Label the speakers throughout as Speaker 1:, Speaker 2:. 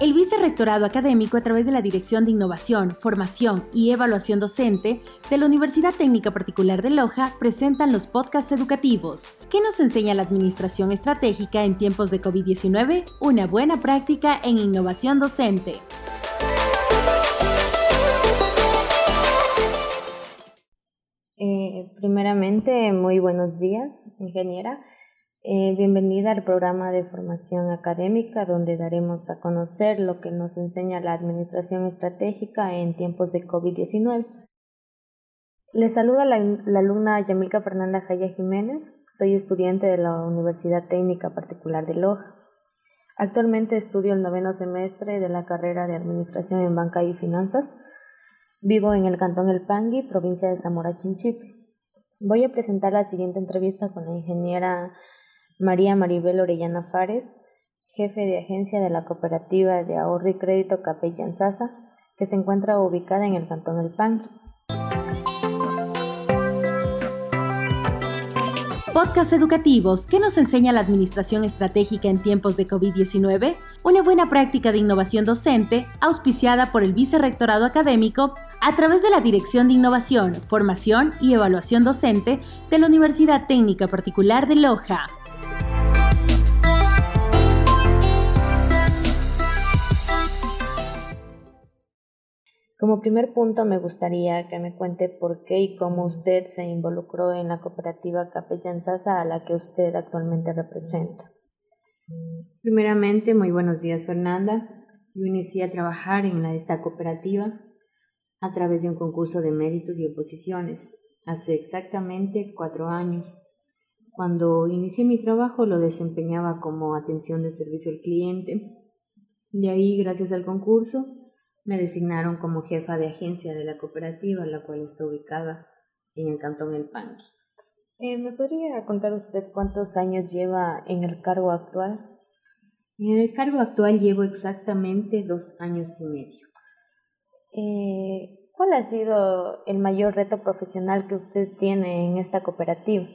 Speaker 1: El Vicerrectorado Académico, a través de la Dirección de Innovación, Formación y Evaluación Docente de la Universidad Técnica Particular de Loja, presentan los podcasts educativos. ¿Qué nos enseña la Administración Estratégica en tiempos de COVID-19? Una buena práctica en innovación docente.
Speaker 2: Eh, primeramente, muy buenos días, ingeniera. Eh, bienvenida al programa de formación académica donde daremos a conocer lo que nos enseña la Administración Estratégica en tiempos de COVID-19. Le saluda la, la, alumna Yamilka Fernanda Jaya Jiménez. Soy estudiante de la Universidad Técnica Particular de Loja. Actualmente estudio el noveno semestre de la carrera de Administración en Banca y Finanzas. Vivo en el Cantón El Pangui, provincia de Zamora Chinchipe. Voy a presentar la siguiente entrevista con la ingeniera María Maribel Orellana Fares, jefe de agencia de la cooperativa de ahorro y crédito Capellán Sasa, que se encuentra ubicada en el cantón El Panqui.
Speaker 1: Podcast educativos. ¿Qué nos enseña la administración estratégica en tiempos de COVID-19? Una buena práctica de innovación docente, auspiciada por el Vicerrectorado Académico a través de la Dirección de Innovación, Formación y Evaluación Docente de la Universidad Técnica Particular de Loja.
Speaker 2: Como primer punto me gustaría que me cuente por qué y cómo usted se involucró en la cooperativa Capellán Sasa a la que usted actualmente representa.
Speaker 3: Primeramente, muy buenos días Fernanda. Yo inicié a trabajar en esta cooperativa a través de un concurso de méritos y oposiciones hace exactamente cuatro años. Cuando inicié mi trabajo lo desempeñaba como atención de servicio al cliente. De ahí, gracias al concurso, me designaron como jefa de agencia de la cooperativa, la cual está ubicada en el cantón El Panqui.
Speaker 2: Eh, ¿Me podría contar usted cuántos años lleva en el cargo actual?
Speaker 3: En el cargo actual llevo exactamente dos años y medio.
Speaker 2: Eh, ¿Cuál ha sido el mayor reto profesional que usted tiene en esta cooperativa?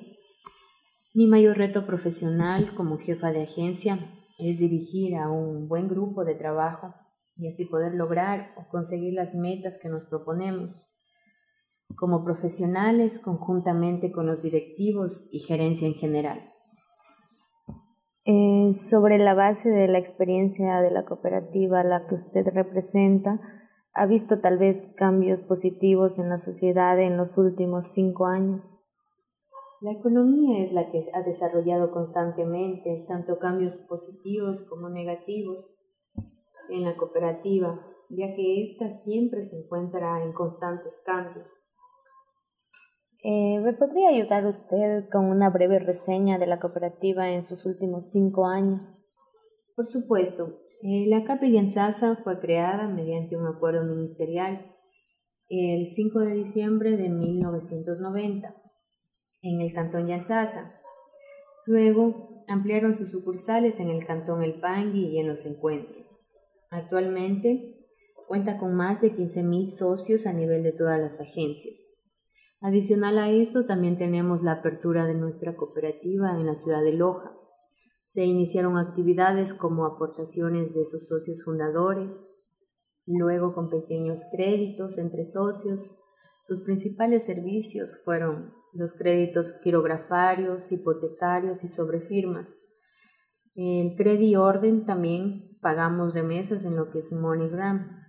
Speaker 3: Mi mayor reto profesional como jefa de agencia es dirigir a un buen grupo de trabajo y así poder lograr o conseguir las metas que nos proponemos como profesionales conjuntamente con los directivos y gerencia en general.
Speaker 2: Eh, sobre la base de la experiencia de la cooperativa a la que usted representa, ¿ha visto tal vez cambios positivos en la sociedad en los últimos cinco años?
Speaker 3: La economía es la que ha desarrollado constantemente tanto cambios positivos como negativos en la cooperativa, ya que ésta siempre se encuentra en constantes cambios.
Speaker 2: Eh, ¿Me podría ayudar usted con una breve reseña de la cooperativa en sus últimos cinco años?
Speaker 3: Por supuesto. Eh, la Capellanzasa fue creada mediante un acuerdo ministerial el 5 de diciembre de 1990 en el cantón Yanzasa. Luego ampliaron sus sucursales en el cantón El Pangui y en los encuentros. Actualmente cuenta con más de 15.000 socios a nivel de todas las agencias. Adicional a esto, también tenemos la apertura de nuestra cooperativa en la ciudad de Loja. Se iniciaron actividades como aportaciones de sus socios fundadores, luego con pequeños créditos entre socios. Sus principales servicios fueron los créditos quirografarios, hipotecarios y sobre firmas. El Credit Orden también pagamos remesas en lo que es MoneyGram.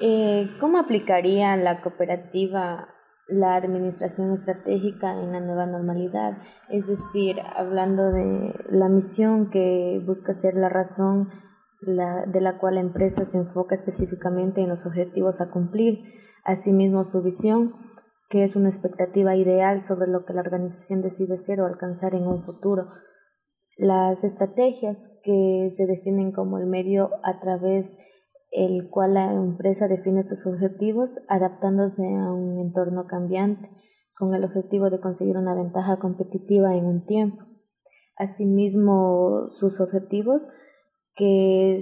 Speaker 2: Eh, ¿Cómo aplicaría la cooperativa la administración estratégica en la nueva normalidad? Es decir, hablando de la misión que busca ser la razón de la cual la empresa se enfoca específicamente en los objetivos a cumplir, asimismo su visión, que es una expectativa ideal sobre lo que la organización decide ser o alcanzar en un futuro las estrategias que se definen como el medio a través el cual la empresa define sus objetivos adaptándose a un entorno cambiante con el objetivo de conseguir una ventaja competitiva en un tiempo. Asimismo, sus objetivos que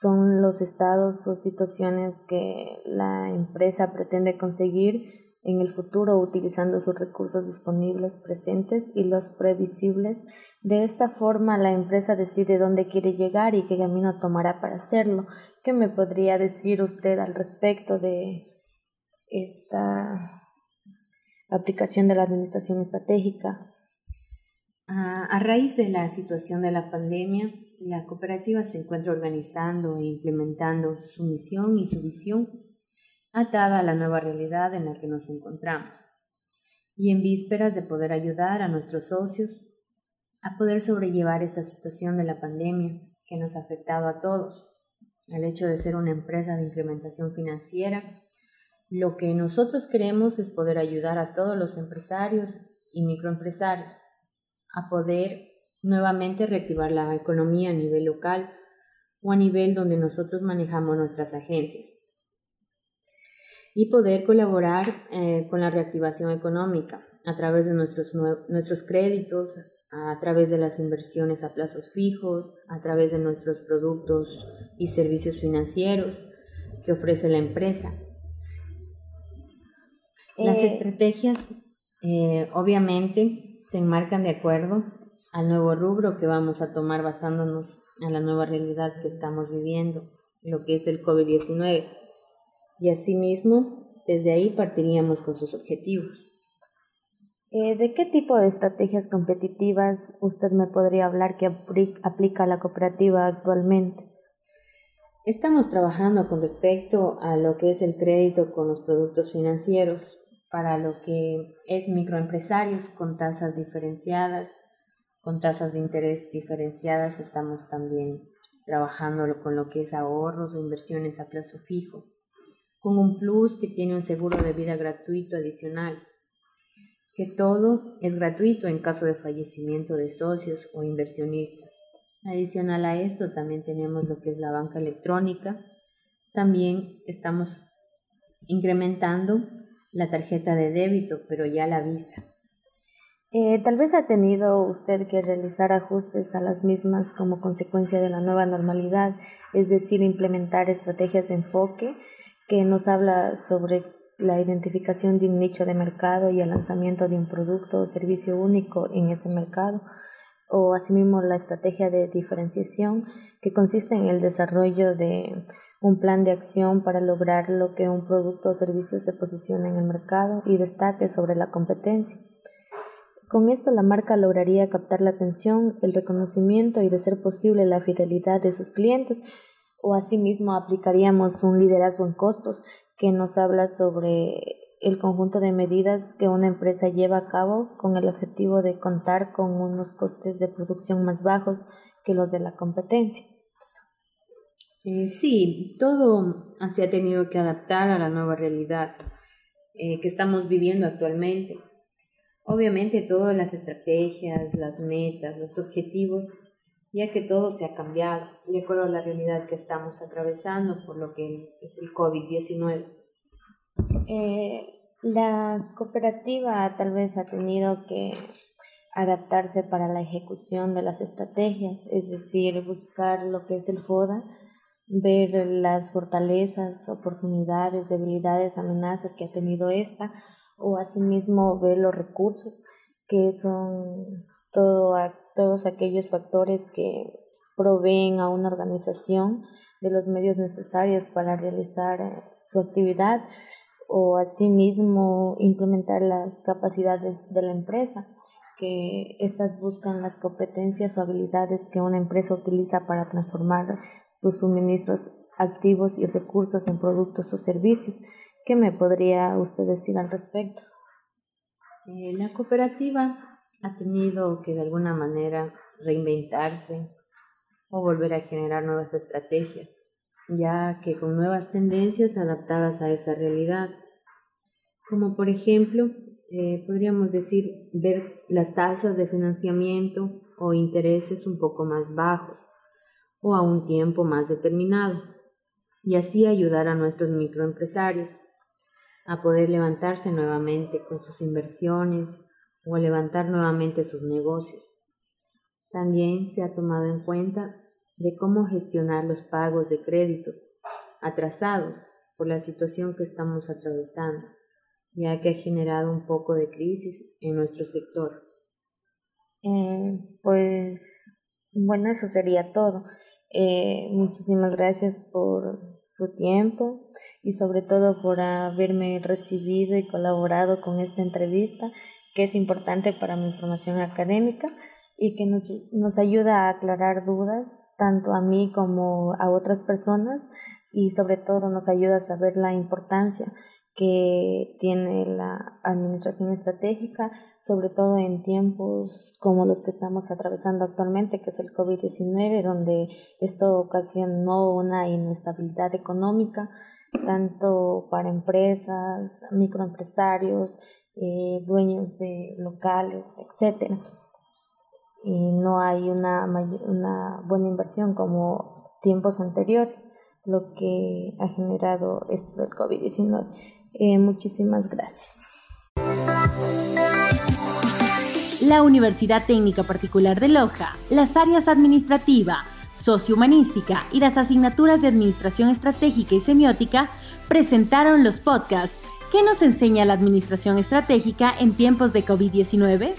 Speaker 2: son los estados o situaciones que la empresa pretende conseguir en el futuro utilizando sus recursos disponibles presentes y los previsibles. De esta forma, la empresa decide dónde quiere llegar y qué camino tomará para hacerlo. ¿Qué me podría decir usted al respecto de esta aplicación de la administración estratégica?
Speaker 3: A, raíz de la situación de la pandemia, la cooperativa se encuentra organizando e implementando su misión y su visión atada a la nueva realidad en la que nos encontramos y en vísperas de poder ayudar a nuestros socios a poder sobrellevar esta situación de la pandemia que nos ha afectado a todos. El hecho de ser una empresa de implementación financiera, lo que nosotros queremos es poder ayudar a todos los empresarios y microempresarios a poder nuevamente reactivar la economía a nivel local o a nivel donde nosotros manejamos nuestras agencias y poder colaborar eh, con la reactivación económica a través de nuestros, nuestros créditos, a través de las inversiones a plazos fijos, a través de nuestros productos y servicios financieros que ofrece la empresa. Las eh, estrategias eh, obviamente se enmarcan de acuerdo al nuevo rubro que vamos a tomar basándonos en la nueva realidad que estamos viviendo, lo que es el COVID-19 y asimismo desde ahí partiríamos con sus objetivos.
Speaker 2: Eh, ¿De qué tipo de estrategias competitivas usted me podría hablar que aplica la cooperativa actualmente?
Speaker 3: Estamos trabajando con respecto a lo que es el crédito con los productos financieros para lo que es microempresarios con tasas diferenciadas, con tasas de interés diferenciadas. Estamos también trabajando con lo que es ahorros o inversiones a plazo fijo con un plus que tiene un seguro de vida gratuito adicional, que todo es gratuito en caso de fallecimiento de socios o inversionistas. Adicional a esto también tenemos lo que es la banca electrónica. También estamos incrementando la tarjeta de débito, pero ya la visa.
Speaker 2: Eh, tal vez ha tenido usted que realizar ajustes a las mismas como consecuencia de la nueva normalidad, es decir, implementar estrategias de enfoque que nos habla sobre la identificación de un nicho de mercado y el lanzamiento de un producto o servicio único en ese mercado, o asimismo la estrategia de diferenciación, que consiste en el desarrollo de un plan de acción para lograr lo que un producto o servicio se posicione en el mercado y destaque sobre la competencia. Con esto la marca lograría captar la atención, el reconocimiento y de ser posible la fidelidad de sus clientes, o asimismo aplicaríamos un liderazgo en costos que nos habla sobre el conjunto de medidas que una empresa lleva a cabo con el objetivo de contar con unos costes de producción más bajos que los de la competencia.
Speaker 3: Eh, sí, todo se ha tenido que adaptar a la nueva realidad eh, que estamos viviendo actualmente. Obviamente todas las estrategias, las metas, los objetivos ya que todo se ha cambiado de acuerdo a la realidad que estamos atravesando por lo que es el COVID-19.
Speaker 2: Eh, la cooperativa tal vez ha tenido que adaptarse para la ejecución de las estrategias, es decir, buscar lo que es el FODA, ver las fortalezas, oportunidades, debilidades, amenazas que ha tenido esta, o asimismo ver los recursos que son todo todos aquellos factores que proveen a una organización de los medios necesarios para realizar eh, su actividad o asimismo implementar las capacidades de la empresa, que éstas buscan las competencias o habilidades que una empresa utiliza para transformar sus suministros activos y recursos en productos o servicios. ¿Qué me podría usted decir al respecto?
Speaker 3: Eh, la cooperativa ha tenido que de alguna manera reinventarse o volver a generar nuevas estrategias, ya que con nuevas tendencias adaptadas a esta realidad, como por ejemplo, eh, podríamos decir, ver las tasas de financiamiento o intereses un poco más bajos o a un tiempo más determinado, y así ayudar a nuestros microempresarios a poder levantarse nuevamente con sus inversiones o levantar nuevamente sus negocios. También se ha tomado en cuenta de cómo gestionar los pagos de crédito atrasados por la situación que estamos atravesando, ya que ha generado un poco de crisis en nuestro sector.
Speaker 2: Eh, pues bueno, eso sería todo. Eh, muchísimas gracias por su tiempo y sobre todo por haberme recibido y colaborado con esta entrevista que es importante para mi formación académica y que nos, nos ayuda a aclarar dudas tanto a mí como a otras personas y sobre todo nos ayuda a saber la importancia que tiene la administración estratégica, sobre todo en tiempos como los que estamos atravesando actualmente, que es el COVID-19, donde esto ocasionó una inestabilidad económica, tanto para empresas, microempresarios, eh, dueños de locales, etc. No hay una, una buena inversión como tiempos anteriores, lo que ha generado esto del COVID-19. Eh, muchísimas gracias.
Speaker 1: La Universidad Técnica Particular de Loja, las áreas administrativa, sociohumanística y las asignaturas de Administración Estratégica y Semiótica presentaron los podcasts ¿Qué nos enseña la Administración Estratégica en tiempos de COVID-19?